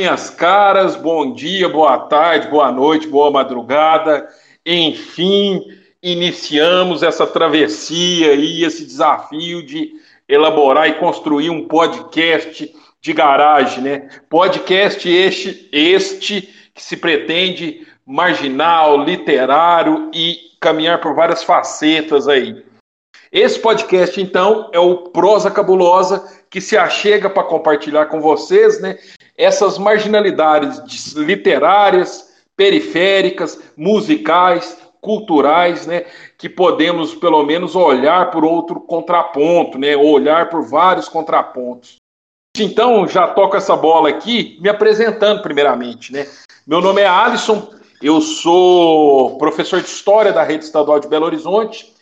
minhas caras, bom dia, boa tarde, boa noite, boa madrugada. Enfim, iniciamos essa travessia e esse desafio de elaborar e construir um podcast de garagem, né? Podcast este, este que se pretende marginal, literário e caminhar por várias facetas aí. Esse podcast, então, é o Prosa Cabulosa, que se achega para compartilhar com vocês, né? Essas marginalidades literárias, periféricas, musicais, culturais, né? Que podemos, pelo menos, olhar por outro contraponto, né? Olhar por vários contrapontos. Então, já toco essa bola aqui, me apresentando primeiramente, né? Meu nome é Alisson, eu sou professor de História da Rede Estadual de Belo Horizonte.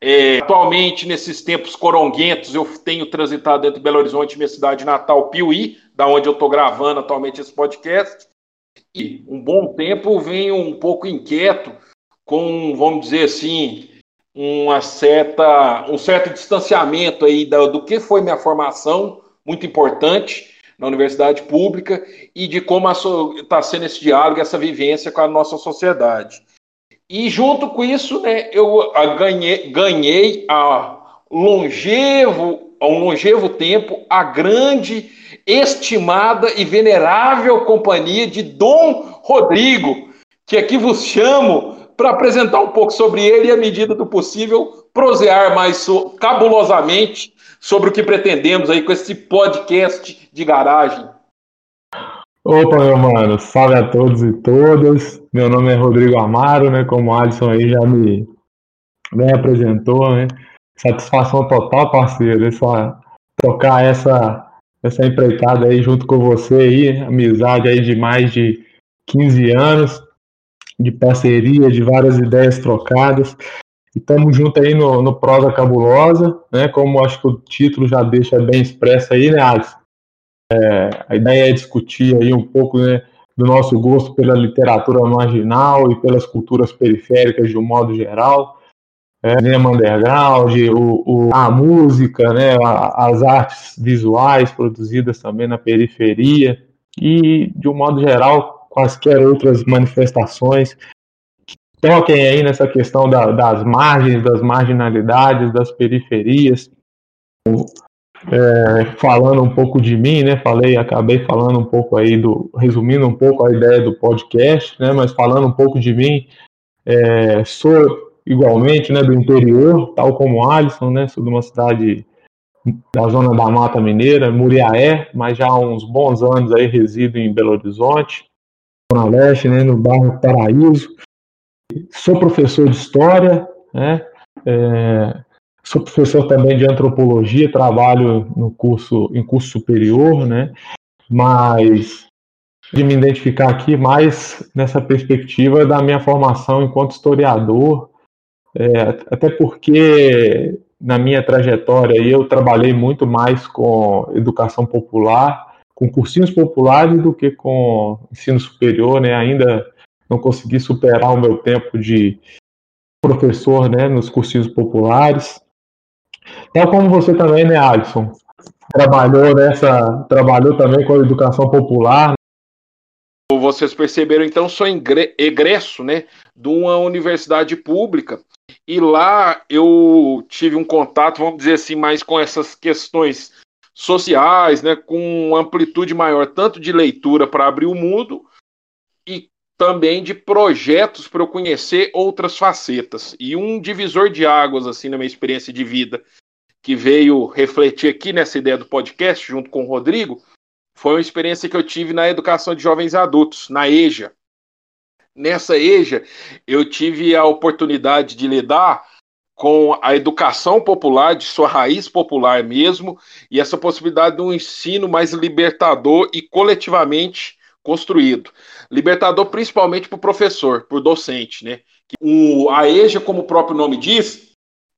É, atualmente, nesses tempos coronguentos, eu tenho transitado entre Belo Horizonte minha cidade natal, Piuí, da onde eu estou gravando atualmente esse podcast. E um bom tempo venho um pouco inquieto com, vamos dizer assim, uma certa, um certo distanciamento aí do, do que foi minha formação, muito importante, na universidade pública e de como está sendo esse diálogo, essa vivência com a nossa sociedade. E junto com isso, né, eu ganhei, ganhei a longevo, um longevo tempo, a grande, estimada e venerável companhia de Dom Rodrigo, que aqui vos chamo para apresentar um pouco sobre ele e, à medida do possível, prosear mais cabulosamente sobre o que pretendemos aí com esse podcast de garagem. Opa, meu mano, salve a todos e todas. Meu nome é Rodrigo Amaro, né? Como o Alisson aí já me, me apresentou, né? Satisfação total, parceiro. Essa, tocar essa, essa empreitada aí junto com você aí, amizade aí de mais de 15 anos, de parceria, de várias ideias trocadas. E estamos juntos aí no, no Prosa Cabulosa, né? Como acho que o título já deixa bem expresso aí, né, Alisson? É, a ideia é discutir aí um pouco né, do nosso gosto pela literatura marginal e pelas culturas periféricas de um modo geral, é, cinema underground, o, o, a música, né, as artes visuais produzidas também na periferia e, de um modo geral, quaisquer outras manifestações toquem aí nessa questão da, das margens, das marginalidades, das periferias. É, falando um pouco de mim, né? Falei, acabei falando um pouco aí do, resumindo um pouco a ideia do podcast, né? Mas falando um pouco de mim, é, sou igualmente, né? Do interior, tal como Alisson, né? Sou de uma cidade da zona da Mata Mineira, Muriaé, mas já há uns bons anos aí resido em Belo Horizonte, Zona Leste, né? No bairro Paraíso. Sou professor de história, né? É, sou professor também de antropologia, trabalho no curso em curso superior, né? Mas de me identificar aqui mais nessa perspectiva da minha formação enquanto historiador, é, até porque na minha trajetória eu trabalhei muito mais com educação popular, com cursinhos populares do que com ensino superior, né? Ainda não consegui superar o meu tempo de professor né, nos cursinhos populares. Tal como você também, né, Alisson? Trabalhou nessa. Trabalhou também com a educação popular. Vocês perceberam, então, sou egresso né, de uma universidade pública. E lá eu tive um contato, vamos dizer assim, mais com essas questões sociais, né, com amplitude maior, tanto de leitura para abrir o mundo, e também de projetos para eu conhecer outras facetas. E um divisor de águas, assim, na minha experiência de vida, que veio refletir aqui nessa ideia do podcast, junto com o Rodrigo, foi uma experiência que eu tive na educação de jovens adultos, na EJA. Nessa EJA, eu tive a oportunidade de lidar com a educação popular, de sua raiz popular mesmo, e essa possibilidade de um ensino mais libertador e coletivamente construído. Libertador principalmente para o professor, por docente, né? O, a EJA, como o próprio nome diz,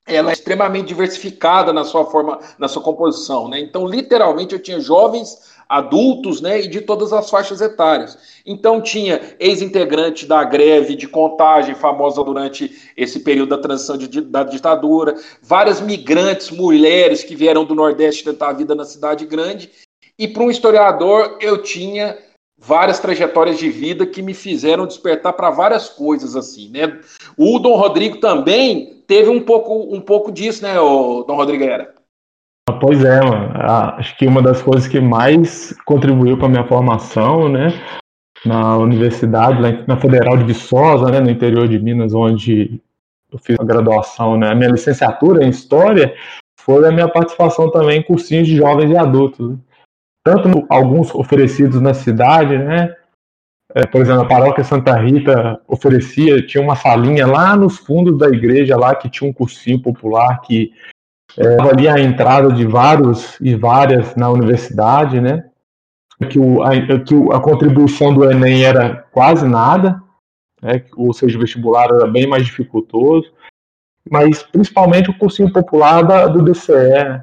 ela é extremamente diversificada na sua forma, na sua composição, né? Então, literalmente, eu tinha jovens, adultos, né, e de todas as faixas etárias. Então, tinha ex-integrante da greve de contagem famosa durante esse período da transição de, da ditadura, várias migrantes, mulheres que vieram do Nordeste tentar a vida na cidade grande, E para um historiador, eu tinha várias trajetórias de vida que me fizeram despertar para várias coisas assim, né? O Dom Rodrigo também teve um pouco, um pouco disso, né, o Dom Rodrigo era. Pois é, mano. Acho que uma das coisas que mais contribuiu para a minha formação, né, na universidade, na Federal de Viçosa, né, no interior de Minas, onde eu fiz a graduação, né, a minha licenciatura em História, foi a minha participação também em cursinhos de jovens e adultos. Né? Tanto alguns oferecidos na cidade, né, é, por exemplo, a paróquia Santa Rita oferecia, tinha uma salinha lá nos fundos da igreja, lá que tinha um cursinho popular que é, ali a entrada de vários e várias na universidade, né? Que, o, a, que a contribuição do Enem era quase nada, né? ou seja, o vestibular era bem mais dificultoso, mas principalmente o cursinho popular da, do DCE.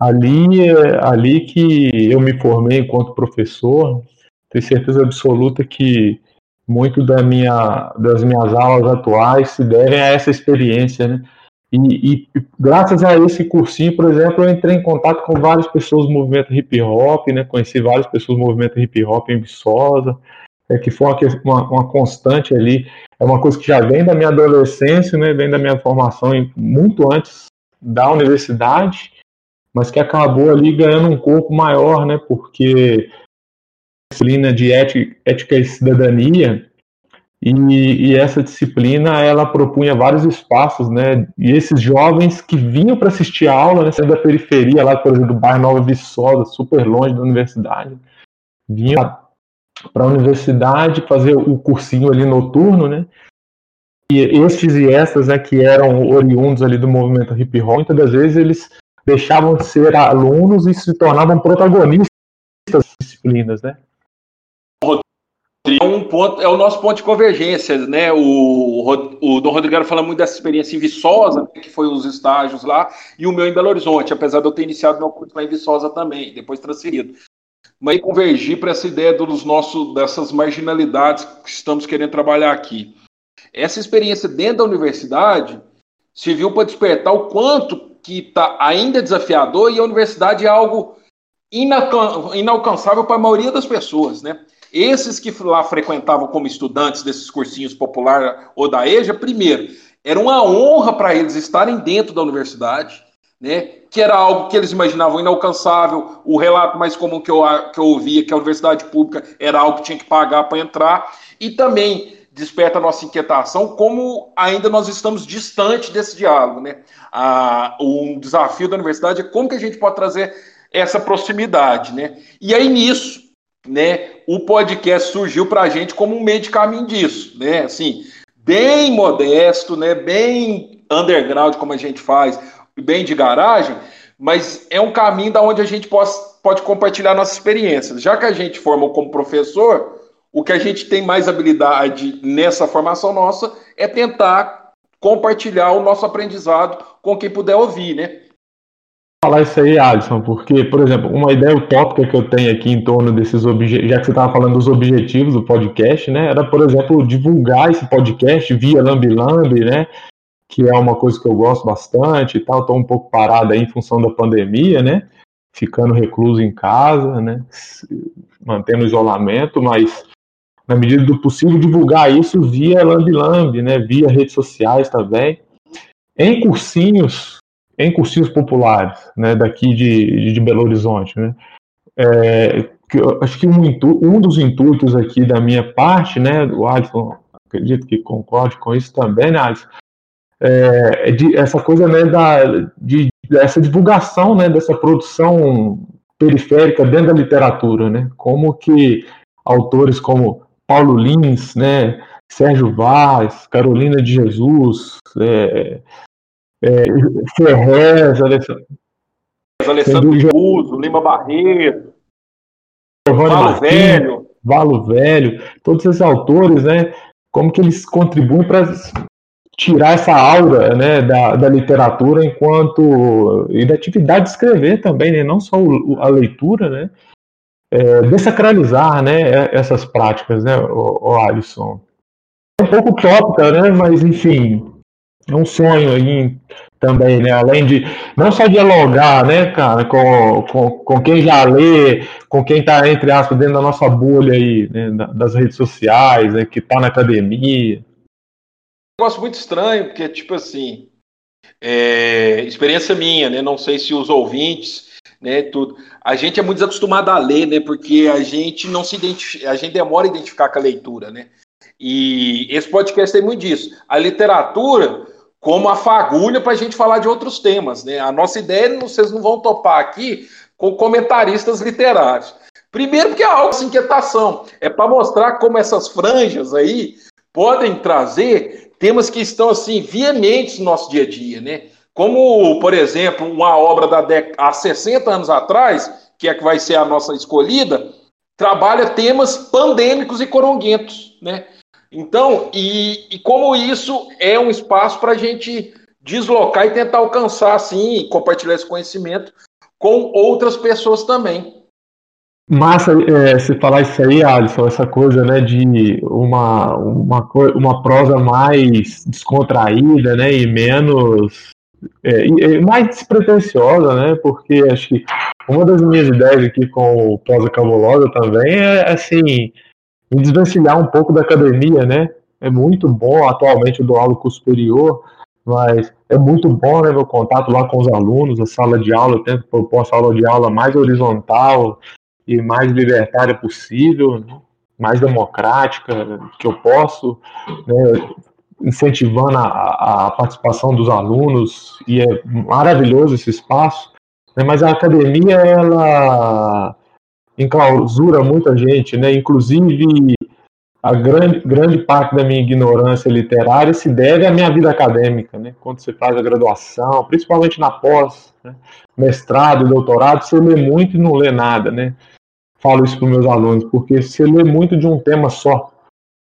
Ali, ali que eu me formei enquanto professor, tenho certeza absoluta que muito da minha, das minhas aulas atuais se devem a essa experiência, né? E, e, graças a esse cursinho, por exemplo, eu entrei em contato com várias pessoas do movimento hip hop, né? Conheci várias pessoas do movimento hip hop em Viçosa, é, que foi uma, uma, uma, constante ali. É uma coisa que já vem da minha adolescência, né? Vem da minha formação muito antes da universidade, mas que acabou ali ganhando um corpo maior, né? Porque disciplina de ética, ética e cidadania e, e, essa disciplina ela propunha vários espaços, né? E esses jovens que vinham para assistir a aula, né, da periferia, lá, por exemplo, do bairro Nova Viçosa, super longe da universidade, vinham para a universidade fazer o cursinho ali noturno, né? E estes e essas, né, que eram oriundos ali do movimento hip hop, muitas das vezes eles deixavam de ser alunos e se tornavam protagonistas das disciplinas, né? é um ponto, é o nosso ponto de convergência, né? O, o Dom Rodrigo fala muito dessa experiência em Viçosa, né, que foi os estágios lá, e o meu em Belo Horizonte, apesar de eu ter iniciado meu curso lá em Viçosa também, depois transferido. Mas convergir para essa ideia dos nossos, dessas marginalidades que estamos querendo trabalhar aqui. Essa experiência dentro da universidade serviu para despertar o quanto que está ainda desafiador e a universidade é algo inalcançável para a maioria das pessoas, né? Esses que lá frequentavam como estudantes desses cursinhos popular ou da EJA, primeiro, era uma honra para eles estarem dentro da universidade, né? que era algo que eles imaginavam inalcançável. O relato mais comum que eu, que eu ouvia, que a universidade pública era algo que tinha que pagar para entrar, e também desperta nossa inquietação como ainda nós estamos distante desse diálogo. Né? Ah, um desafio da universidade é como que a gente pode trazer essa proximidade. Né? E aí nisso, né, o podcast surgiu para a gente como um meio de caminho disso, né? Assim, bem modesto, né? Bem underground como a gente faz, bem de garagem, mas é um caminho da onde a gente pode, pode compartilhar nossas experiências. Já que a gente formou como professor, o que a gente tem mais habilidade nessa formação nossa é tentar compartilhar o nosso aprendizado com quem puder ouvir, né? falar isso aí, Alisson, porque, por exemplo, uma ideia utópica que eu tenho aqui em torno desses objetivos, já que você estava falando dos objetivos do podcast, né, era, por exemplo, divulgar esse podcast via Lambi Lambi, né, que é uma coisa que eu gosto bastante e tal, estou um pouco parado aí em função da pandemia, né, ficando recluso em casa, né, mantendo isolamento, mas na medida do possível divulgar isso via Lambi, né, via redes sociais também, em cursinhos em cursinhos populares, né, daqui de, de Belo Horizonte, né, é, que acho que um, um, dos intuitos aqui da minha parte, né, o Alisson, acredito que concorde com isso também, né, Alisson, é, é de, essa coisa, né, da, de, dessa divulgação, né, dessa produção periférica dentro da literatura, né, como que autores como Paulo Lins, né, Sérgio Vaz, Carolina de Jesus, é, é, Ferrez, Alessandro, Alessandro Buzo, Lima Barreto, Valo Velho. Valo Velho, todos esses autores, né, como que eles contribuem para tirar essa aura né, da, da literatura enquanto e da atividade de escrever também, né, não só o, a leitura, né, é, desacralizar né, essas práticas, né, o, o Alisson. É um pouco utópica, né, mas enfim, é um sonho aí também, né? Além de não só dialogar, né, cara, com, com, com quem já lê, com quem está, entre aspas, dentro da nossa bolha aí, né, das redes sociais, né, que está na academia. Um negócio muito estranho, porque, tipo assim, é, experiência minha, né? Não sei se os ouvintes, né? Tudo. A gente é muito desacostumado a ler, né? Porque a gente não se identifica, a gente demora a identificar com a leitura, né? E esse podcast tem muito disso. A literatura como a fagulha para a gente falar de outros temas. Né? A nossa ideia, vocês não vão topar aqui com comentaristas literários. Primeiro, porque é algo de inquietação. É para mostrar como essas franjas aí podem trazer temas que estão assim veementes no nosso dia a dia, né? Como, por exemplo, uma obra da década há 60 anos atrás, que é que vai ser a nossa escolhida, trabalha temas pandêmicos e coronguentos, né? Então, e, e como isso é um espaço para a gente deslocar e tentar alcançar, assim, compartilhar esse conhecimento com outras pessoas também. Massa é, se falar isso aí, Alisson, essa coisa né, de uma, uma, uma prosa mais descontraída né, e menos. É, e mais despretensiosa, né? Porque acho que uma das minhas ideias aqui com o prosa cabulosa também é assim me desvencilhar um pouco da academia, né? É muito bom, atualmente eu dou aula com superior, mas é muito bom né, meu contato lá com os alunos, a sala de aula, eu tento propor a sala de aula mais horizontal e mais libertária possível, né? mais democrática que eu posso, né, incentivando a, a, participação dos alunos, e é maravilhoso esse espaço, né, mas a academia, ela enclausura muita gente, né? Inclusive a grande, grande parte da minha ignorância literária se deve à minha vida acadêmica, né? Quando você faz a graduação, principalmente na pós, né? mestrado, doutorado, você lê muito e não lê nada, né? Falo isso para meus alunos, porque você lê muito de um tema só,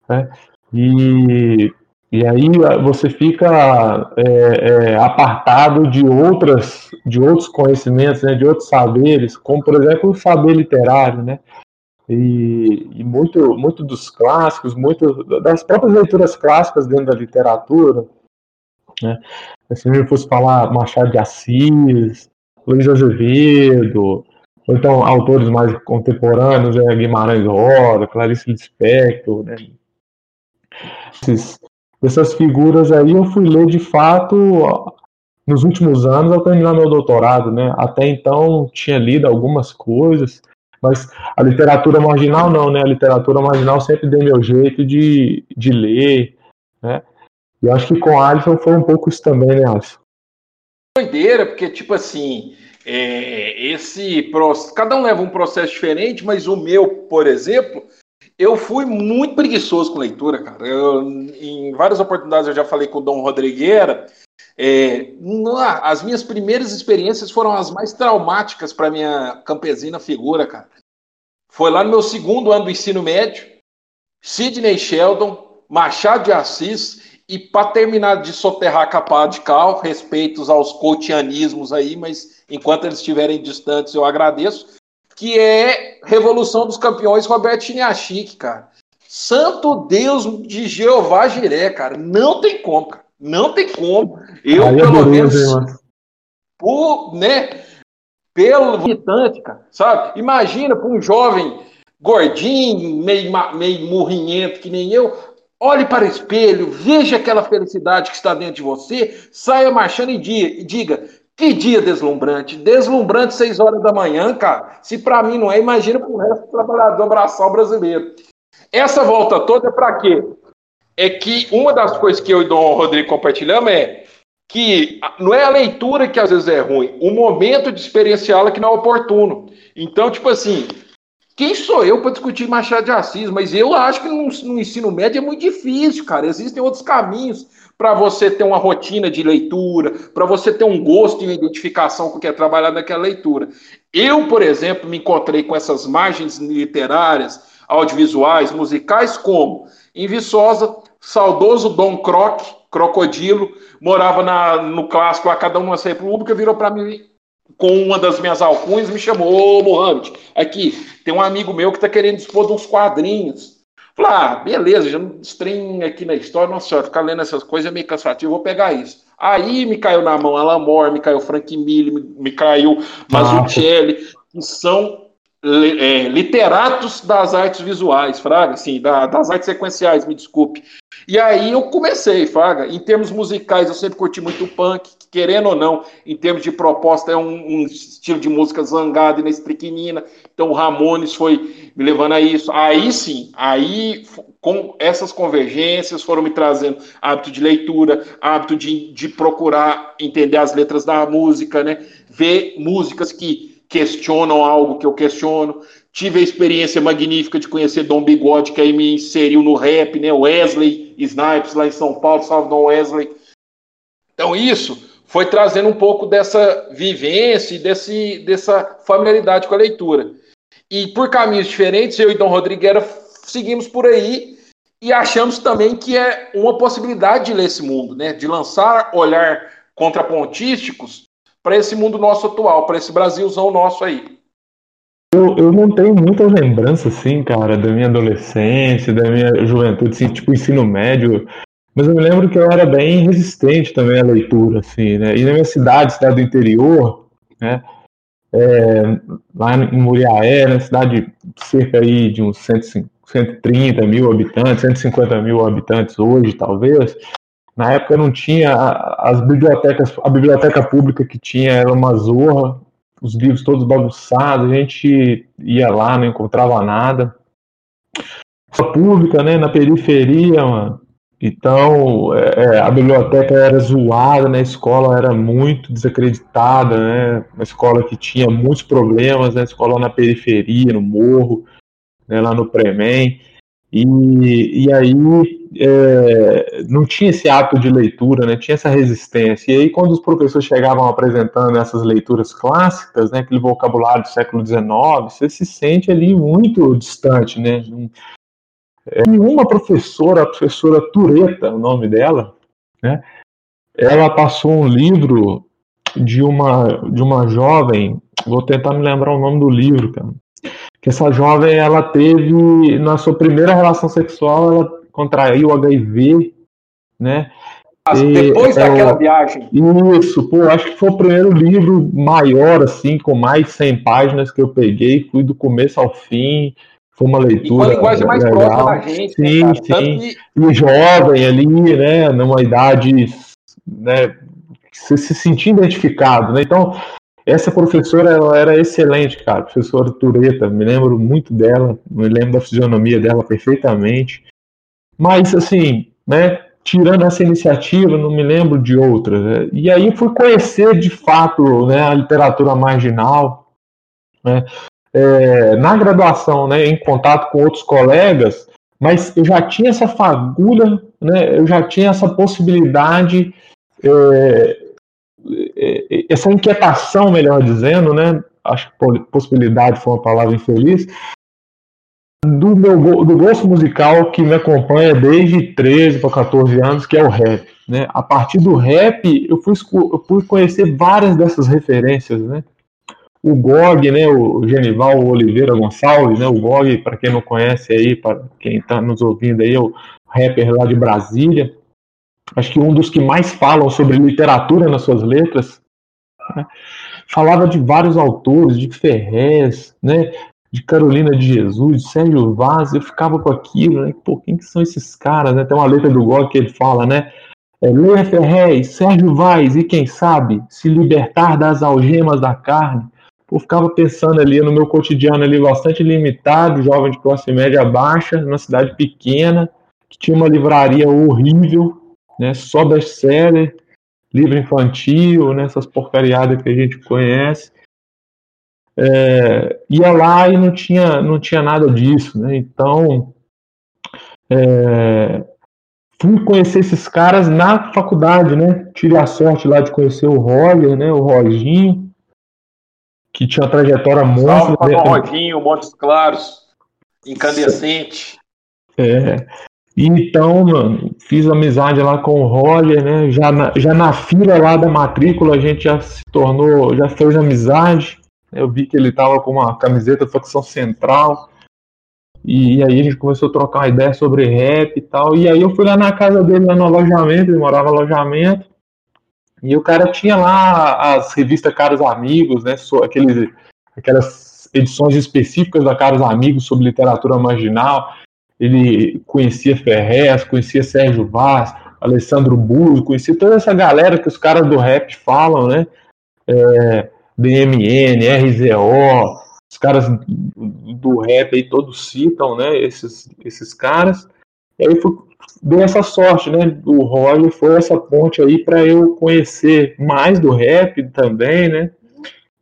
né? E e aí você fica é, é, apartado de outras, de outros conhecimentos, né, de outros saberes, como por exemplo o saber literário, né? E, e, muito, muito dos clássicos, muito das próprias leituras clássicas dentro da literatura, né? Se eu fosse falar Machado de Assis, Luiz Azevedo, ou então autores mais contemporâneos, né, Guimarães Rosa, Clarice Lispector, né? Esses, dessas figuras aí eu fui ler de fato nos últimos anos ao terminar meu doutorado, né? Até então tinha lido algumas coisas, mas a literatura marginal não, né? A literatura marginal sempre deu meu jeito de, de ler, né? E acho que com Alisson foi um pouco isso também, né, Alisson? Doideira, porque tipo assim, é, esse cada um leva um processo diferente, mas o meu, por exemplo, eu fui muito preguiçoso com leitura, cara. Eu, em várias oportunidades eu já falei com o Dom Rodrigueira. É, as minhas primeiras experiências foram as mais traumáticas para minha campesina figura, cara. Foi lá no meu segundo ano do ensino médio, Sidney Sheldon, Machado de Assis e para terminar de soterrar a capa de cal, respeitos aos cotianismos aí, mas enquanto eles estiverem distantes eu agradeço que é Revolução dos Campeões Roberto Chiniachik, cara. Santo Deus de Jeová Jiré, cara. Não tem como, cara. Não tem como. Eu, Aí pelo menos, por, né, pelo visitante, cara, sabe? Imagina para um jovem gordinho, meio, meio murrinhento que nem eu, olhe para o espelho, veja aquela felicidade que está dentro de você, saia marchando e diga: que dia deslumbrante. Deslumbrante seis horas da manhã, cara. Se para mim não é, imagina para o resto do trabalhador braçal brasileiro. Essa volta toda é para quê? É que uma das coisas que eu e Dom Rodrigo compartilhamos é que não é a leitura que às vezes é ruim, o momento de experienciá-la que não é oportuno. Então, tipo assim, quem sou eu para discutir Machado de Assis? Mas eu acho que no, no ensino médio é muito difícil, cara. Existem outros caminhos para você ter uma rotina de leitura, para você ter um gosto e uma identificação com o que é trabalhar naquela leitura. Eu, por exemplo, me encontrei com essas margens literárias, audiovisuais, musicais, como em Viçosa, saudoso Dom Croc, Crocodilo, morava na, no clássico A Cada Uma República, virou para mim com uma das minhas alcunhas, me chamou, ô Mohamed, aqui, tem um amigo meu que está querendo dispor de uns quadrinhos Falei, ah, beleza, já não estranho aqui na história, nossa senhora, ficar lendo essas coisas é meio cansativo, vou pegar isso. Aí me caiu na mão Alan Moore, me caiu Frank Miller, me, me caiu Mazzucchelli, que são é, literatos das artes visuais, Fraga, assim, da, das artes sequenciais, me desculpe. E aí eu comecei, Fraga, em termos musicais eu sempre curti muito punk, querendo ou não, em termos de proposta é um, um estilo de música zangada e na estriquinina, então o Ramones foi me levando a isso. Aí sim, aí com essas convergências foram me trazendo hábito de leitura, hábito de, de procurar entender as letras da música, né, ver músicas que questionam algo que eu questiono. Tive a experiência magnífica de conhecer Dom Bigode, que aí me inseriu no rap, né? Wesley Snipes, lá em São Paulo, salve Dom Wesley. Então, isso foi trazendo um pouco dessa vivência e desse, dessa familiaridade com a leitura. E por caminhos diferentes, eu e Dom Rodrigues seguimos por aí e achamos também que é uma possibilidade de ler esse mundo, né? De lançar olhar contrapontísticos para esse mundo nosso atual, para esse Brasilzão nosso aí? Eu, eu não tenho muitas lembranças, assim, cara, da minha adolescência, da minha juventude, assim, tipo ensino médio. Mas eu me lembro que eu era bem resistente também à leitura, assim, né? E na minha cidade, cidade do interior, né? É, lá em Muriaé, na cidade cerca aí de uns 130 mil habitantes, 150 mil habitantes hoje, talvez. Na época não tinha as bibliotecas, a biblioteca pública que tinha era uma zorra, os livros todos bagunçados, a gente ia lá, não encontrava nada. A pública, né, na periferia, mano. Então, é, é, a biblioteca era zoada, né, a escola era muito desacreditada, né, uma escola que tinha muitos problemas, né, escola na periferia, no morro, né, lá no Premen. E, e aí é, não tinha esse ato de leitura, né, tinha essa resistência. E aí, quando os professores chegavam apresentando essas leituras clássicas, né, aquele vocabulário do século XIX, você se sente ali muito distante. Né? Uma professora, a professora Tureta, o nome dela, né, ela passou um livro de uma, de uma jovem, vou tentar me lembrar o nome do livro, cara que essa jovem ela teve na sua primeira relação sexual ela contraiu HIV, né? depois e, daquela é, viagem. Isso, pô, acho que foi o primeiro livro maior, assim, com mais de 100 páginas que eu peguei, fui do começo ao fim, foi uma leitura. E com a linguagem mais legal. próxima da gente. Sim, né, sim. Que... E jovem ali, né, numa idade, né, se, se sentir identificado, né? Então, essa professora ela era excelente, cara, professora Tureta, me lembro muito dela, me lembro da fisionomia dela perfeitamente. Mas, assim, né, tirando essa iniciativa, não me lembro de outras. Né? E aí fui conhecer, de fato, né, a literatura marginal. Né? É, na graduação, né, em contato com outros colegas, mas eu já tinha essa fagulha, né, eu já tinha essa possibilidade é, é, essa inquietação, melhor dizendo, né? Acho que possibilidade foi uma palavra infeliz, do meu do gosto musical que me acompanha desde 13 para 14 anos, que é o rap. Né? A partir do rap, eu fui, eu fui conhecer várias dessas referências, né? O GOG, né, o Genival Oliveira Gonçalves, né, o GOG, para quem não conhece aí, para quem está nos ouvindo aí, é o rapper lá de Brasília, acho que um dos que mais falam sobre literatura nas suas letras, né? falava de vários autores, de Ferrez, né? de Carolina de Jesus, de Sérgio Vaz, eu ficava com aquilo, né? Pô, quem que são esses caras, né? Tem uma letra do Gog que ele fala, né? É, Leia Ferrez, Sérgio Vaz e quem sabe se libertar das algemas da carne. Pô, ficava pensando ali no meu cotidiano ali bastante limitado, jovem de classe média baixa, numa cidade pequena, que tinha uma livraria horrível, né, só best-seller, livro infantil, né, essas porcariadas que a gente conhece. É, ia lá e não tinha, não tinha nada disso, né? Então, é, fui conhecer esses caras na faculdade, né? Tive a sorte lá de conhecer o Roger, né? O Roginho, que tinha uma trajetória monstra. Salve né? o Roginho, Montes Claros, incandescente. É, então, mano, fiz amizade lá com o Roger, né? Já na, já na fila lá da matrícula a gente já se tornou, já fez amizade. Eu vi que ele tava com uma camiseta facção central. E, aí a gente começou a trocar uma ideia sobre rap e tal. E aí eu fui lá na casa dele, lá no alojamento, ele morava no alojamento. E o cara tinha lá as revistas Caros Amigos, né? Aqueles, aquelas edições específicas da Caros Amigos sobre literatura marginal. Ele conhecia Ferrez, conhecia Sérgio Vaz, Alessandro Burro, conhecia toda essa galera que os caras do rap falam, né? É, DMN, RZO, os caras do rap aí todos citam, né? Esses, esses caras. E aí foi, deu essa sorte, né? O Roger foi essa ponte aí para eu conhecer mais do rap também, né?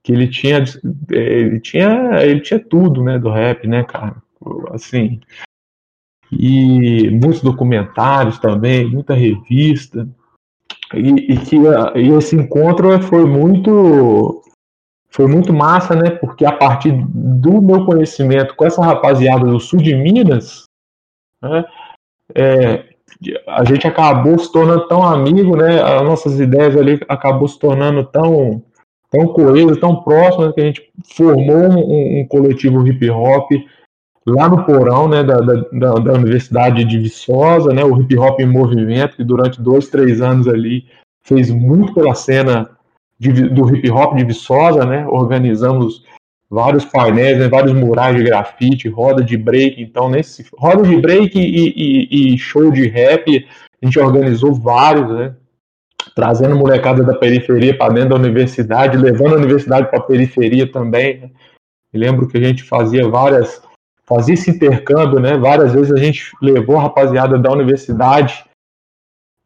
Que ele tinha, ele tinha, ele tinha tudo, né? Do rap, né, cara? Assim, e muitos documentários também, muita revista. E, e que e esse encontro foi muito foi muito massa, né? Porque a partir do meu conhecimento com essa rapaziada do sul de Minas, né, é, a gente acabou se tornando tão amigo, né? As nossas ideias ali acabou se tornando tão tão coesas, tão próximas que a gente formou um, um coletivo hip hop lá no porão, né, da, da, da, Universidade de Viçosa, né, o hip hop em movimento que durante dois, três anos ali fez muito pela cena de, do hip hop de Viçosa, né? Organizamos vários painéis, né, vários murais de grafite, roda de break. Então, nesse roda de break e, e, e show de rap, a gente organizou vários, né? Trazendo molecada da periferia para dentro da universidade, levando a universidade para a periferia também. Né? Lembro que a gente fazia várias, fazia esse intercâmbio, né? Várias vezes a gente levou a rapaziada da universidade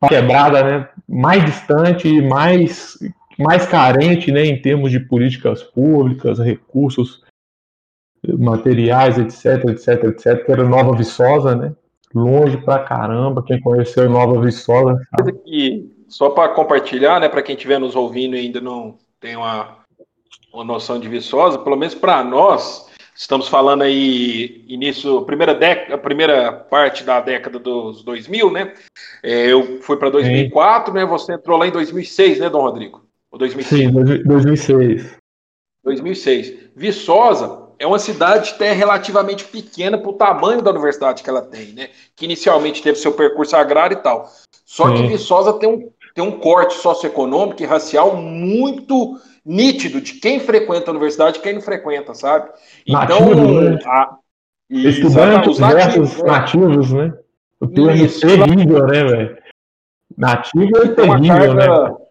quebrada, né? Mais distante, mais mais carente né, em termos de políticas públicas, recursos materiais, etc, etc, etc, que era Nova Viçosa, né? Longe pra caramba, quem conheceu Nova Viçosa. Que, só para compartilhar, né, para quem estiver nos ouvindo e ainda não tem uma, uma noção de Viçosa, pelo menos para nós, estamos falando aí início, primeira década, primeira parte da década dos 2000, né? É, eu fui para 2004, Sim. né? Você entrou lá em 2006, né, Dom Rodrigo? Ou 2005? Sim, 2006. 2006. Viçosa é uma cidade até relativamente pequena para o tamanho da universidade que ela tem, né? Que inicialmente teve seu percurso agrário e tal. Só Sim. que Viçosa tem um, tem um corte socioeconômico e racial muito nítido de quem frequenta a universidade e quem não frequenta, sabe? Então, Nativo, né? a, estudantes nativos, nativos, né? O termo é terrível, né, velho? Nativo é terrível, né?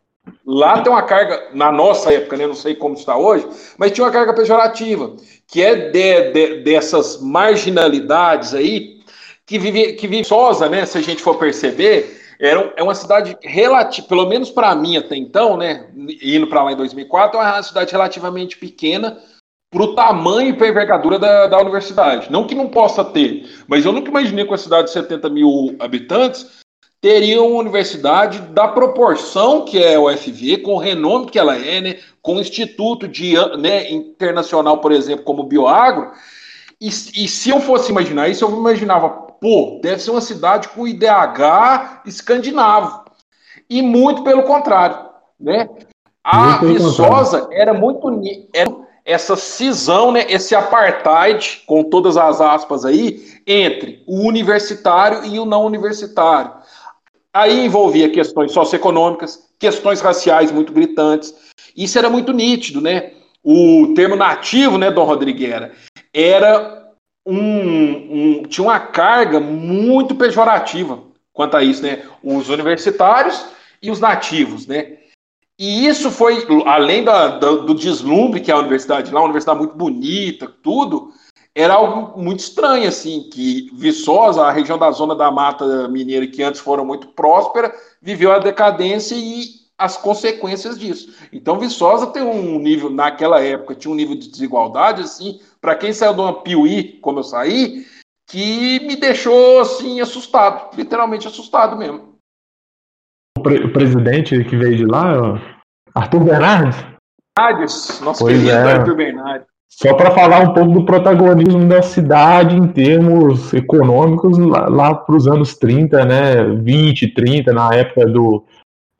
Lá tem uma carga, na nossa época, né, não sei como está hoje, mas tinha uma carga pejorativa, que é de, de, dessas marginalidades aí, que vive, que vive sosa, né, se a gente for perceber, era, é uma cidade relativa, pelo menos para mim até então, né, indo para lá em 2004, é uma cidade relativamente pequena para o tamanho e para a envergadura da, da universidade. Não que não possa ter, mas eu nunca imaginei com a cidade de 70 mil habitantes teria uma universidade da proporção que é a UFV, com o renome que ela é, né, com o instituto de, né, internacional, por exemplo, como o Bioagro. E, e, se eu fosse imaginar isso, eu imaginava, pô, deve ser uma cidade com IDH escandinavo. E muito pelo contrário, né? A Viçosa era muito era essa cisão, né, esse apartheid, com todas as aspas aí, entre o universitário e o não universitário. Aí envolvia questões socioeconômicas, questões raciais muito gritantes. Isso era muito nítido, né? O termo nativo, né, Dom Rodriguera, era um, um, tinha uma carga muito pejorativa quanto a isso, né? Os universitários e os nativos, né? E isso foi, além da, do, do deslumbre que é a universidade lá, uma universidade muito bonita, tudo, era algo muito estranho, assim, que Viçosa, a região da zona da Mata Mineira, que antes foram muito próspera, viveu a decadência e as consequências disso. Então, Viçosa tem um nível, naquela época, tinha um nível de desigualdade, assim, para quem saiu de uma piuí, como eu saí, que me deixou, assim, assustado, literalmente assustado mesmo. O, pre o presidente que veio de lá, Arthur Bernardes? Bernardes, nosso pois querido é. Arthur Bernardes. Só para falar um pouco do protagonismo da cidade em termos econômicos lá, lá para os anos 30, né? 20, 30, na época do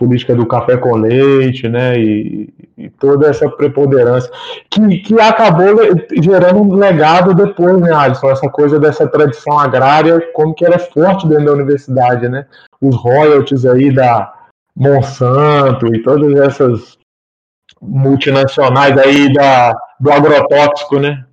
política do café com leite, né, e, e toda essa preponderância, que, que acabou gerando um legado depois, né, Alisson, essa coisa dessa tradição agrária, como que era forte dentro da universidade, né, os royalties aí da Monsanto e todas essas multinacionais aí da, do agrotóxico, né?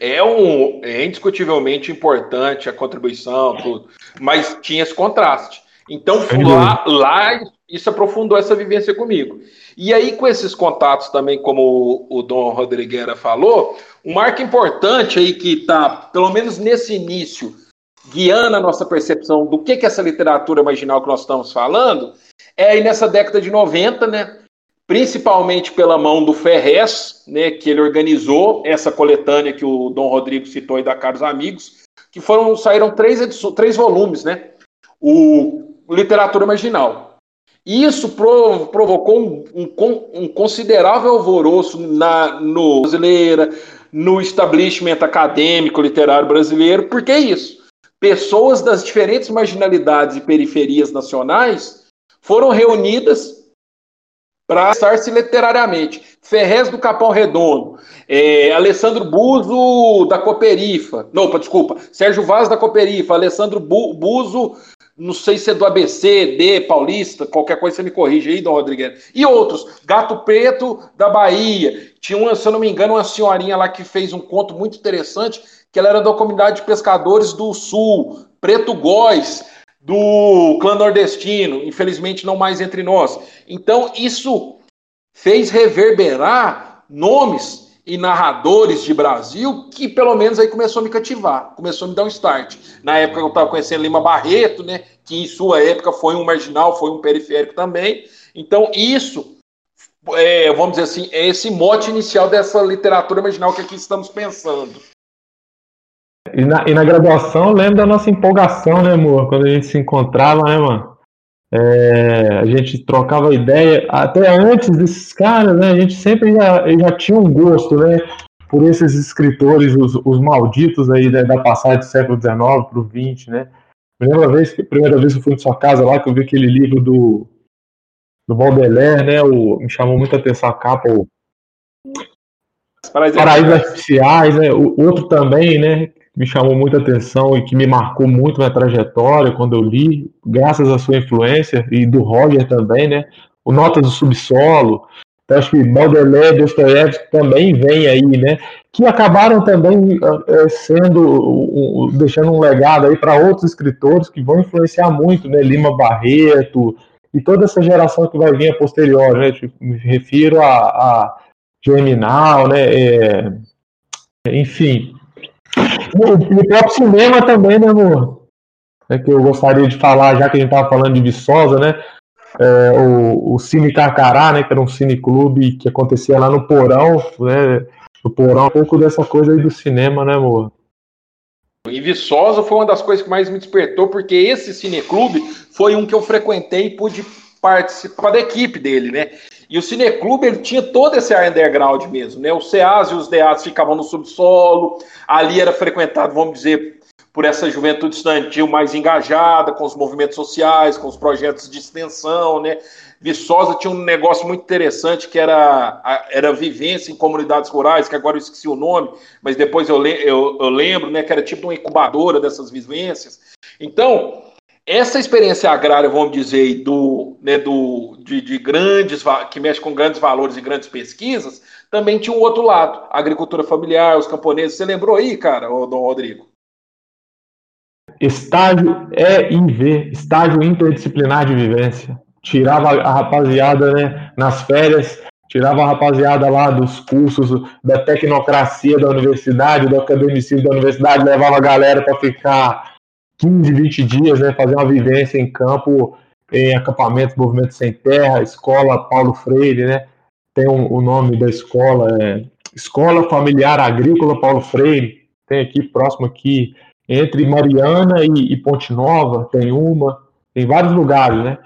É, um, é indiscutivelmente importante a contribuição, tudo, mas tinha esse contraste. Então, lá, lá isso aprofundou essa vivência comigo. E aí, com esses contatos também, como o, o Dom Rodrigueira falou, um marco importante aí que está, pelo menos nesse início, guiando a nossa percepção do que, que é essa literatura marginal que nós estamos falando, é aí nessa década de 90, né? Principalmente pela mão do Ferrez, né? Que ele organizou essa coletânea que o Dom Rodrigo citou aí da Caros Amigos, que foram saíram três três volumes, né? O literatura marginal. Isso provocou um, um, um, considerável alvoroço na no brasileira, no establishment acadêmico literário brasileiro. Por que isso? Pessoas das diferentes marginalidades e periferias nacionais foram reunidas para estar-se literariamente. Ferrez do Capão Redondo, é, Alessandro Buzo da Coperifa, não, desculpa, Sérgio Vaz da Coperifa, Alessandro Bu, Buzo não sei se é do ABC, D, Paulista, qualquer coisa você me corrige aí, Dom Rodrigues. E outros, Gato Preto da Bahia. Tinha, uma, se eu não me engano, uma senhorinha lá que fez um conto muito interessante, que ela era da comunidade de pescadores do Sul, Preto Góis, do clã nordestino, infelizmente não mais entre nós. Então, isso fez reverberar nomes e narradores de Brasil que pelo menos aí começou a me cativar, começou a me dar um start. Na época eu estava conhecendo Lima Barreto, né, que em sua época foi um marginal, foi um periférico também. Então isso, é, vamos dizer assim, é esse mote inicial dessa literatura marginal que aqui estamos pensando. E na, e na graduação, lembro da nossa empolgação, né, amor? Quando a gente se encontrava, né, mano? É, a gente trocava ideia, até antes desses caras, né, a gente sempre já, já tinha um gosto, né, por esses escritores, os, os malditos aí da, da passagem do século XIX para o XX, né. Primeira vez, primeira vez que eu fui em sua casa lá, que eu vi aquele livro do, do Baudelaire, né, o, me chamou muita atenção a capa, o Paraísos Artificiais, né, o outro também, né, me chamou muita atenção e que me marcou muito na trajetória quando eu li, graças à sua influência e do Roger também, né? O Notas do Subsolo, então, acho que Baudelaire, Dostoiévski também vem aí, né? Que acabaram também é, sendo, deixando um legado aí para outros escritores que vão influenciar muito, né? Lima Barreto e toda essa geração que vai vir a posterior, né? Tipo, me refiro a, a Germinal, né? É, enfim, no, no próprio cinema também, né, amor? É que eu gostaria de falar, já que a gente estava falando de Viçosa, né? É, o, o Cine Carcará, né? Que era um cineclube que acontecia lá no Porão, né? No Porão, um pouco dessa coisa aí do cinema, né, amor? E Viçosa foi uma das coisas que mais me despertou, porque esse cineclube foi um que eu frequentei e pude participar da equipe dele, né? E o Cineclube ele tinha todo esse underground mesmo, né? Os CAs e os DAs ficavam no subsolo, ali era frequentado, vamos dizer, por essa juventude estudantil mais engajada com os movimentos sociais, com os projetos de extensão, né? Viçosa tinha um negócio muito interessante que era a, era vivência em comunidades rurais, que agora eu esqueci o nome, mas depois eu, eu, eu lembro, né? Que era tipo uma incubadora dessas vivências. Então, essa experiência agrária, vamos dizer, do, né, do, de, de, grandes, que mexe com grandes valores e grandes pesquisas, também tinha um outro lado, a agricultura familiar, os camponeses. Você lembrou aí, cara, o Dom Rodrigo? Estágio EIV, estágio interdisciplinar de vivência. Tirava a rapaziada né, nas férias, tirava a rapaziada lá dos cursos da tecnocracia da universidade, do academicismo da universidade, levava a galera para ficar 15, 20 dias, né, fazer uma vivência em campo, em acampamentos, movimento sem terra, escola Paulo Freire, né? Tem o um, um nome da escola, é Escola Familiar Agrícola Paulo Freire. Tem aqui próximo aqui entre Mariana e, e Ponte Nova, tem uma, tem vários lugares, né?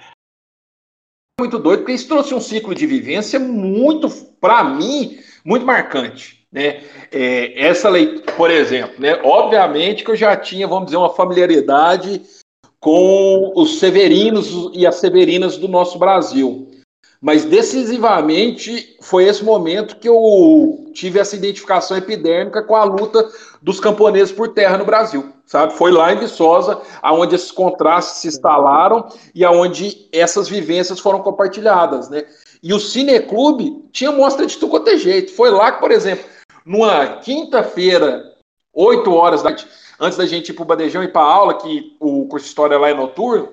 Muito doido, porque isso trouxe um ciclo de vivência muito, para mim, muito marcante. Né? É, essa leitura, por exemplo, né? obviamente que eu já tinha, vamos dizer, uma familiaridade com os severinos e as severinas do nosso Brasil. Mas decisivamente foi esse momento que eu tive essa identificação epidêmica com a luta dos camponeses por terra no Brasil, sabe? Foi lá em Viçosa, aonde esses contrastes se instalaram e aonde essas vivências foram compartilhadas, né? E o Cineclube tinha mostra de tudo quanto é jeito. Foi lá que, por exemplo, numa quinta-feira, 8 horas da noite, antes da gente ir para o Badejão e para aula, que o curso de História lá é noturno,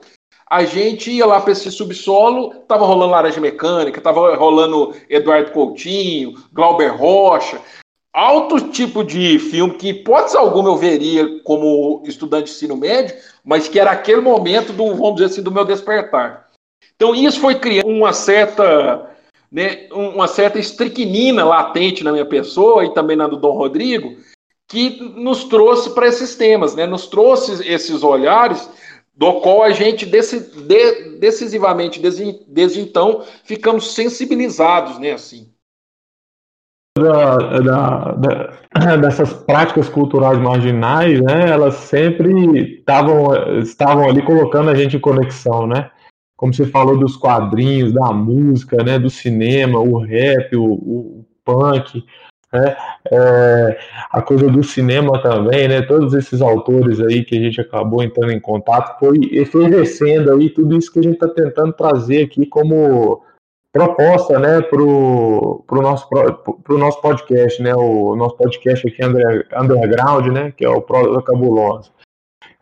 a gente ia lá para esse subsolo, tava rolando Laranja Mecânica, tava rolando Eduardo Coutinho, Glauber Rocha, alto tipo de filme que, hipótese alguma, eu veria como estudante de ensino médio, mas que era aquele momento do, vamos dizer assim, do meu despertar. Então, isso foi criando uma certa, né, uma certa estricnina latente na minha pessoa e também na do Dom Rodrigo, que nos trouxe para esses temas, né, nos trouxe esses olhares do qual a gente de, decisivamente, desde, desde, então, ficamos sensibilizados, né, assim. Da, da, da, dessas práticas culturais marginais, né, elas sempre tavam, estavam ali colocando a gente em conexão, né? Como você falou dos quadrinhos, da música, né, do cinema, o rap, o, o punk, né? É, a coisa do cinema também, né? Todos esses autores aí que a gente acabou entrando em contato foi efervescendo aí tudo isso que a gente está tentando trazer aqui como proposta, né, pro, pro nosso pro nosso podcast, né? O nosso podcast aqui under, underground, né? Que é o Prosa Cabulosa.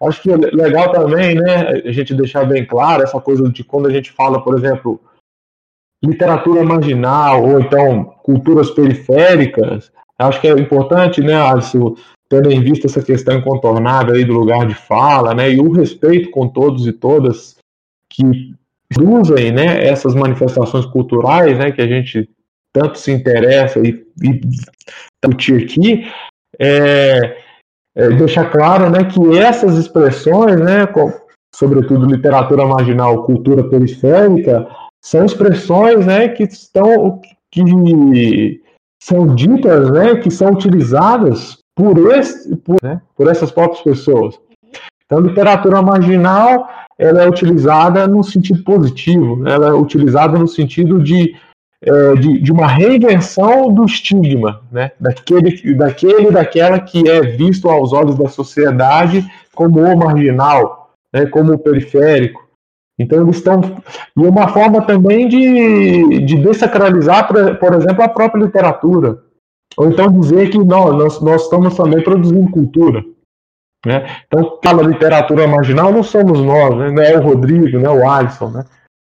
Acho que é legal também, né? A gente deixar bem claro essa coisa de quando a gente fala, por exemplo, literatura marginal ou então culturas periféricas, acho que é importante, né, Alisson, tendo em vista essa questão incontornável aí do lugar de fala, né, e o respeito com todos e todas que usem, né, essas manifestações culturais, né, que a gente tanto se interessa e, e discutir aqui, é, é, deixar claro, né, que essas expressões, né, com, sobretudo literatura marginal, cultura periférica, são expressões né, que estão que são ditas, né, que são utilizadas por, esse, por, né, por essas próprias pessoas. Então, literatura marginal ela é utilizada no sentido positivo, né, ela é utilizada no sentido de, é, de, de, uma reinvenção do estigma, né, daquele, daquele daquela que é visto aos olhos da sociedade como o marginal, né, como o periférico. Então eles estão. E uma forma também de, de desacralizar, por exemplo, a própria literatura. Ou então dizer que não, nós, nós estamos também produzindo cultura. Né? Então, fala literatura marginal, não somos nós, né? não é o Rodrigo, não é o Alisson, né?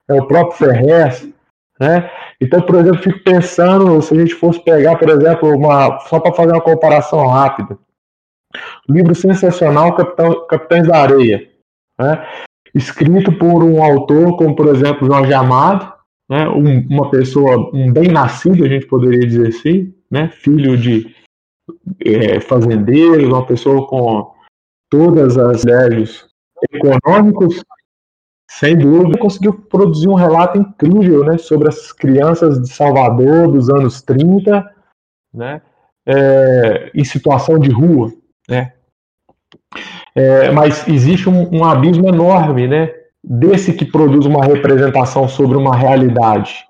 é o próprio Ferrez. Né? Então, por exemplo, fico pensando, se a gente fosse pegar, por exemplo, uma, só para fazer uma comparação rápida, livro sensacional Capitão, Capitães da Areia. Né? escrito por um autor como, por exemplo, Jorge Amado, né, um, uma pessoa, um bem-nascido, a gente poderia dizer assim, né, filho de é, fazendeiros, uma pessoa com todas as ideias econômicos, sem dúvida, conseguiu produzir um relato incrível né, sobre as crianças de Salvador dos anos 30, né, é, em situação de rua, né, é, mas existe um, um, abismo enorme, né? Desse que produz uma representação sobre uma realidade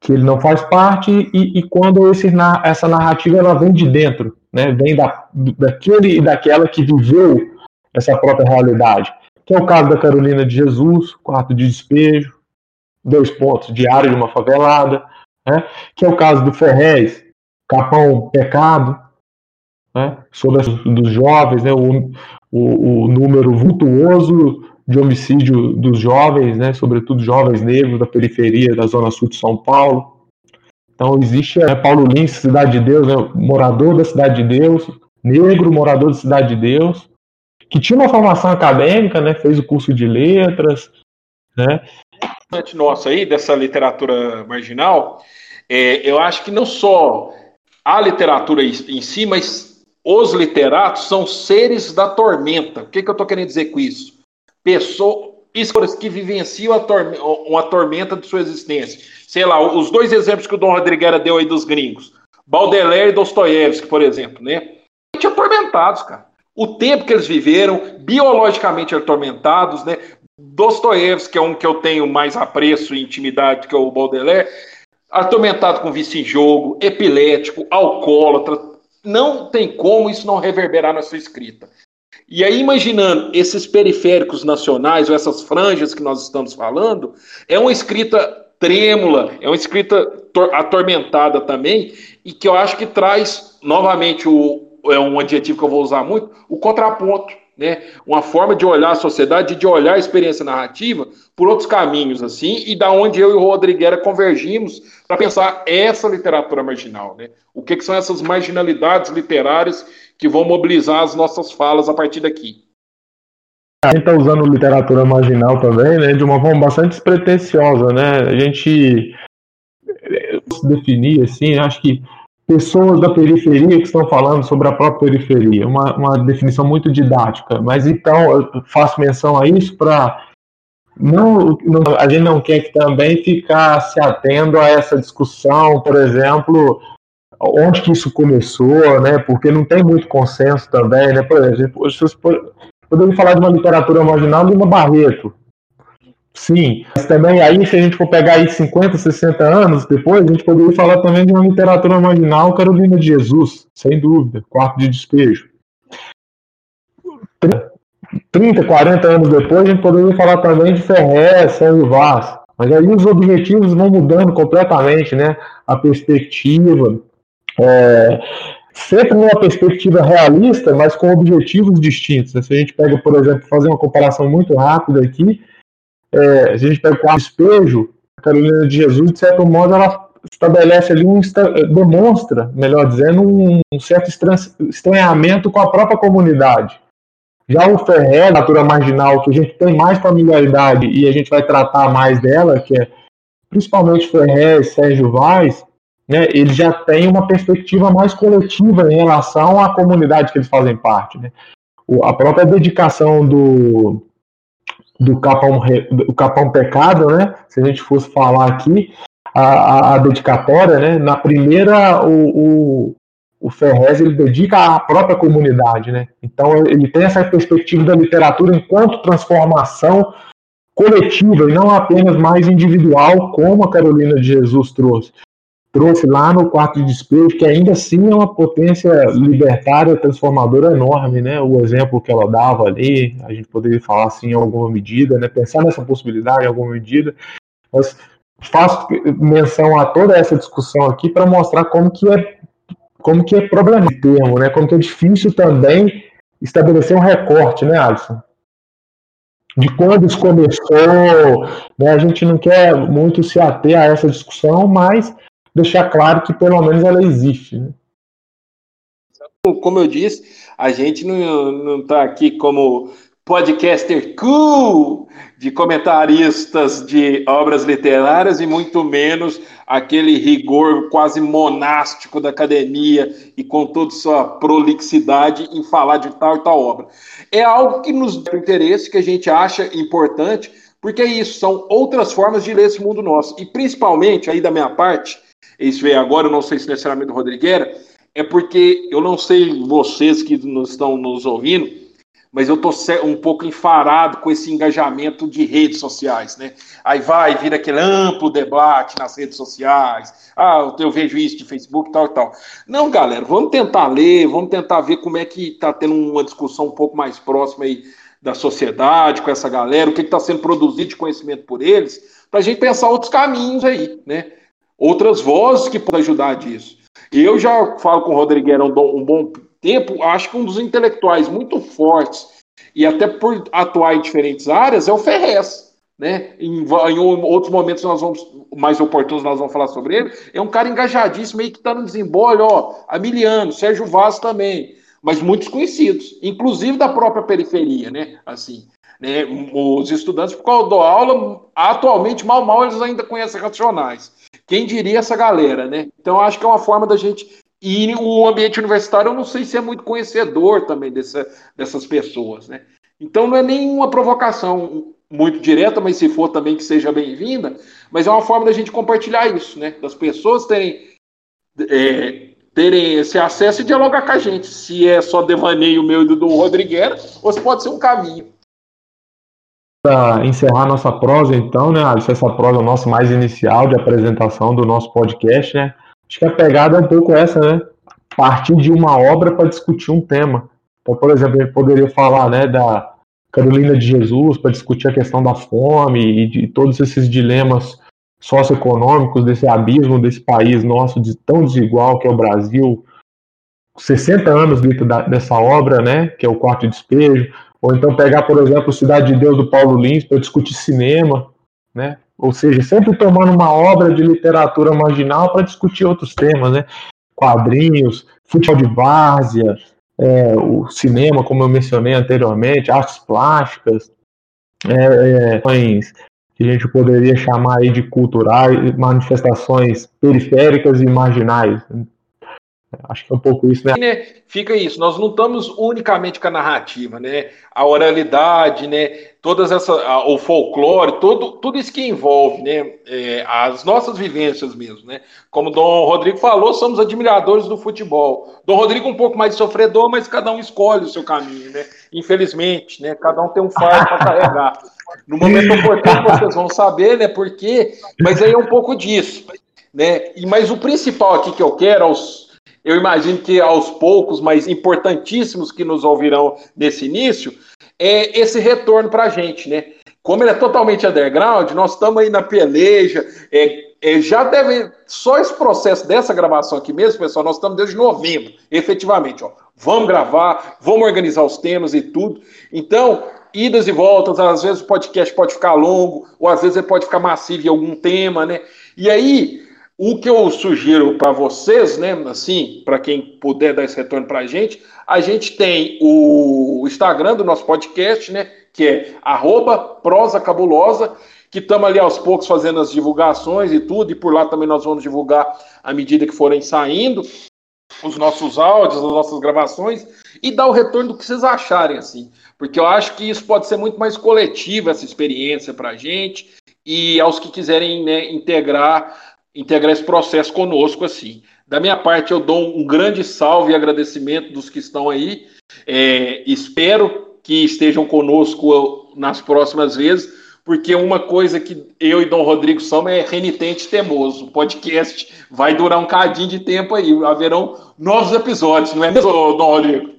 que ele não faz parte e, e quando esse, essa narrativa ela vem de dentro, né? Vem da, daquele e daquela que viveu essa própria realidade. Que é o caso da Carolina de Jesus, quarto de despejo, dois pontos, diário de uma favelada, né? Que é o caso do Ferrez, Capão Pecado, né? Sobre dos jovens, né? O, o, o número vultuoso de homicídio dos jovens, né, sobretudo jovens negros da periferia da zona sul de São Paulo. Então existe né, Paulo Lins, Cidade de Deus, né, morador da Cidade de Deus, negro, morador da Cidade de Deus, que tinha uma formação acadêmica, né, fez o curso de letras, né. Nossa aí dessa literatura marginal, é, eu acho que não só a literatura em si, mas os literatos são seres da tormenta. O que, que eu estou querendo dizer com isso? Pessoas que vivenciam tormenta, uma tormenta de sua existência. Sei lá, os dois exemplos que o Dom Rodrigues deu aí dos gringos. Baudelaire e Dostoiévski, por exemplo, né? Atormentados, cara. O tempo que eles viveram, biologicamente atormentados, né? Dostoiévski, que é um que eu tenho mais apreço e intimidade que é o Baudelaire, atormentado com vício em jogo, epilético, alcoólatra, não tem como isso não reverberar na sua escrita. E aí, imaginando esses periféricos nacionais, ou essas franjas que nós estamos falando, é uma escrita trêmula, é uma escrita atormentada também, e que eu acho que traz novamente o, é um adjetivo que eu vou usar muito, o contraponto né? Uma forma de olhar a sociedade, de olhar a experiência narrativa por outros caminhos, assim, e da onde eu e o Rodriguera convergimos para pensar essa literatura marginal, né? O que, que são essas marginalidades literárias que vão mobilizar as nossas falas a partir daqui? A gente está usando literatura marginal também, né, de uma forma bastante despretensiosa, né? A gente se definir assim, acho que pessoas da periferia que estão falando sobre a própria periferia, uma, uma definição muito didática, mas então eu faço menção a isso para não, não, a gente não quer que também ficar se atendo a essa discussão, por exemplo, onde que isso começou, né? Porque não tem muito consenso também, né? Por exemplo, podemos falar de uma literatura marginal de uma Barreto, Sim, mas também aí, se a gente for pegar aí 50, 60 anos depois, a gente poderia falar também de uma literatura marginal Carolina de Jesus, sem dúvida, quarto de despejo. 30, 40 anos depois, a gente poderia falar também de Ferré, Sérgio Vaz. Mas aí os objetivos vão mudando completamente, né? A perspectiva. É, sempre numa perspectiva realista, mas com objetivos distintos. Se a gente pega, por exemplo, fazer uma comparação muito rápida aqui, é, a gente pega o despejo, a Carolina de Jesus, de certo modo, ela estabelece ali um demonstra, melhor dizendo, um, um certo estranhamento com a própria comunidade. Já o Ferré, natura marginal, que a gente tem mais familiaridade e a gente vai tratar mais dela, que é principalmente Ferré e Sérgio Vaz, né, ele já tem uma perspectiva mais coletiva em relação à comunidade que eles fazem parte. Né. O, a própria dedicação do, do Capão, do Capão Pecado, né? Se a gente fosse falar aqui, a, a, dedicatória, né? Na primeira, o, o, o Ferrez ele dedica à própria comunidade, né? Então ele tem essa perspectiva da literatura enquanto transformação coletiva e não apenas mais individual, como a Carolina de Jesus trouxe trouxe lá no quarto de despejo, que ainda assim é uma potência libertária, transformadora enorme, né? O exemplo que ela dava ali, a gente poderia falar assim em alguma medida, né? Pensar nessa possibilidade em alguma medida, mas faço menção a toda essa discussão aqui para mostrar como que é como que é problemático termo, né? Como que é difícil também estabelecer um recorte, né, Alisson? De quando isso começou, né? A gente não quer muito se ater a essa discussão, mas deixar claro que pelo menos ela existe. Né? Como eu disse, a gente não está aqui como podcaster cool de comentaristas de obras literárias e muito menos aquele rigor quase monástico da academia e com toda sua prolixidade em falar de tal e tal obra. É algo que nos dá interesse, que a gente acha importante, porque é isso, são outras formas de ler esse mundo nosso. E principalmente, aí da minha parte, isso veio agora, eu não sei se necessariamente o Rodrigueira, é porque eu não sei vocês que estão nos ouvindo, mas eu estou um pouco enfarado com esse engajamento de redes sociais, né? Aí vai, vira aquele amplo debate nas redes sociais. Ah, eu vejo isso de Facebook tal e tal. Não, galera, vamos tentar ler, vamos tentar ver como é que está tendo uma discussão um pouco mais próxima aí da sociedade, com essa galera, o que está sendo produzido de conhecimento por eles, para a gente pensar outros caminhos aí, né? Outras vozes que podem ajudar disso. Eu já falo com o Rodrigueira um, um bom tempo, acho que um dos intelectuais muito fortes, e até por atuar em diferentes áreas, é o Ferrez. Né? Em, em, outros momentos nós vamos mais oportunos nós vamos falar sobre ele. É um cara engajadíssimo aí que está no desembolho, ó, Amiliano, Sérgio Vaz também, mas muitos conhecidos, inclusive da própria periferia, né? Assim, né? Os estudantes, por causa da aula, atualmente mal mal eles ainda conhecem racionais. Quem diria essa galera, né? Então acho que é uma forma da gente. E o ambiente universitário, eu não sei se é muito conhecedor também dessa, dessas pessoas, né? Então não é nenhuma provocação muito direta, mas se for também que seja bem-vinda, mas é uma forma da gente compartilhar isso, né? Das pessoas terem, é, terem esse acesso e dialogar com a gente. Se é só devaneio meu e do Rodrigues, ou se pode ser um caminho. Para encerrar nossa prosa, então, né, Alisson? Essa prosa nossa mais inicial de apresentação do nosso podcast, né? Acho que a pegada é um pouco essa, né? Partir de uma obra para discutir um tema. Então, por exemplo, gente poderia falar, né, da Carolina de Jesus para discutir a questão da fome e de todos esses dilemas socioeconômicos desse abismo desse país nosso de tão desigual que é o Brasil. 60 anos dentro dessa obra, né, que é o Quarto Despejo, ou então pegar, por exemplo, Cidade de Deus do Paulo Lins para discutir cinema, né? Ou seja, sempre tomando uma obra de literatura marginal para discutir outros temas, né? Quadrinhos, futebol de várzea, é, o cinema, como eu mencionei anteriormente, artes plásticas, é, é, que a gente poderia chamar aí de culturais, manifestações periféricas e marginais. Acho que é um pouco isso, né? Né? Fica isso, nós não estamos unicamente com a narrativa, né? A oralidade, né? Todas essa, a, o folclore, todo, tudo isso que envolve, né? É, as nossas vivências mesmo, né? Como Dom Rodrigo falou, somos admiradores do futebol. Dom Rodrigo um pouco mais sofredor, mas cada um escolhe o seu caminho, né? Infelizmente, né? Cada um tem um fardo para carregar. No momento oportuno vocês vão saber, né? Por quê? Mas aí é um pouco disso, né? E mas o principal aqui que eu quero aos eu imagino que aos poucos, mas importantíssimos que nos ouvirão nesse início, é esse retorno para a gente, né? Como ele é totalmente underground, nós estamos aí na peleja, é, é, já deve. Só esse processo dessa gravação aqui mesmo, pessoal, nós estamos desde novembro, efetivamente, ó. Vamos gravar, vamos organizar os temas e tudo. Então, idas e voltas, às vezes o podcast pode ficar longo, ou às vezes ele pode ficar massivo em algum tema, né? E aí, o que eu sugiro para vocês, né, assim, para quem puder dar esse retorno para a gente, a gente tem o Instagram do nosso podcast, né, que é @prosacabulosa, que estamos ali aos poucos fazendo as divulgações e tudo, e por lá também nós vamos divulgar à medida que forem saindo os nossos áudios, as nossas gravações, e dar o retorno do que vocês acharem, assim, porque eu acho que isso pode ser muito mais coletivo, essa experiência para a gente, e aos que quiserem né, integrar integrar esse processo conosco assim. Da minha parte, eu dou um grande salve e agradecimento dos que estão aí. É, espero que estejam conosco nas próximas vezes, porque uma coisa que eu e Dom Rodrigo somos é renitente temoso. O podcast vai durar um cadinho de tempo aí, haverão novos episódios, não é mesmo, Dom Rodrigo?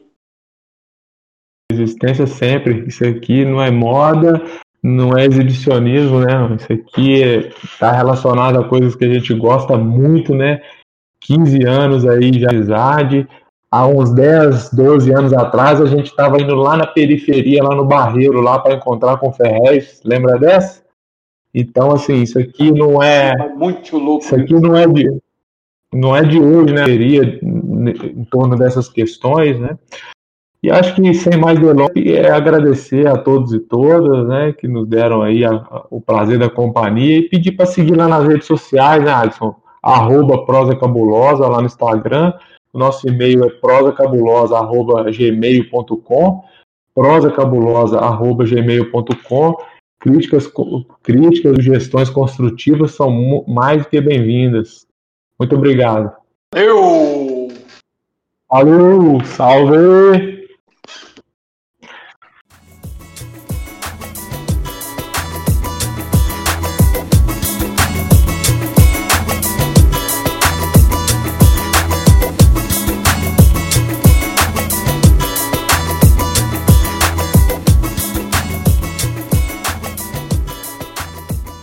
Existência sempre. Isso aqui não é moda, não é exibicionismo, né? Isso aqui está relacionado a coisas que a gente gosta muito, né? 15 anos aí de amizade. Há uns 10, 12 anos atrás, a gente estava indo lá na periferia, lá no Barreiro, lá para encontrar com o Ferrez. Lembra dessa? Então, assim, isso aqui não é. Muito louco. Isso aqui não é de, não é de hoje, né? Em torno dessas questões, né? E acho que sem mais delongas é agradecer a todos e todas, né, que nos deram aí a, a, o prazer da companhia e pedir para seguir lá nas redes sociais, né, Alisson? Arroba Prosa Cabulosa lá no Instagram. O nosso e-mail é prosacabulosa.gmail.com prosacabulosa.gmail.com Críticas, críticas, sugestões construtivas são mais do que bem-vindas. Muito obrigado. Eu! Alô, salve!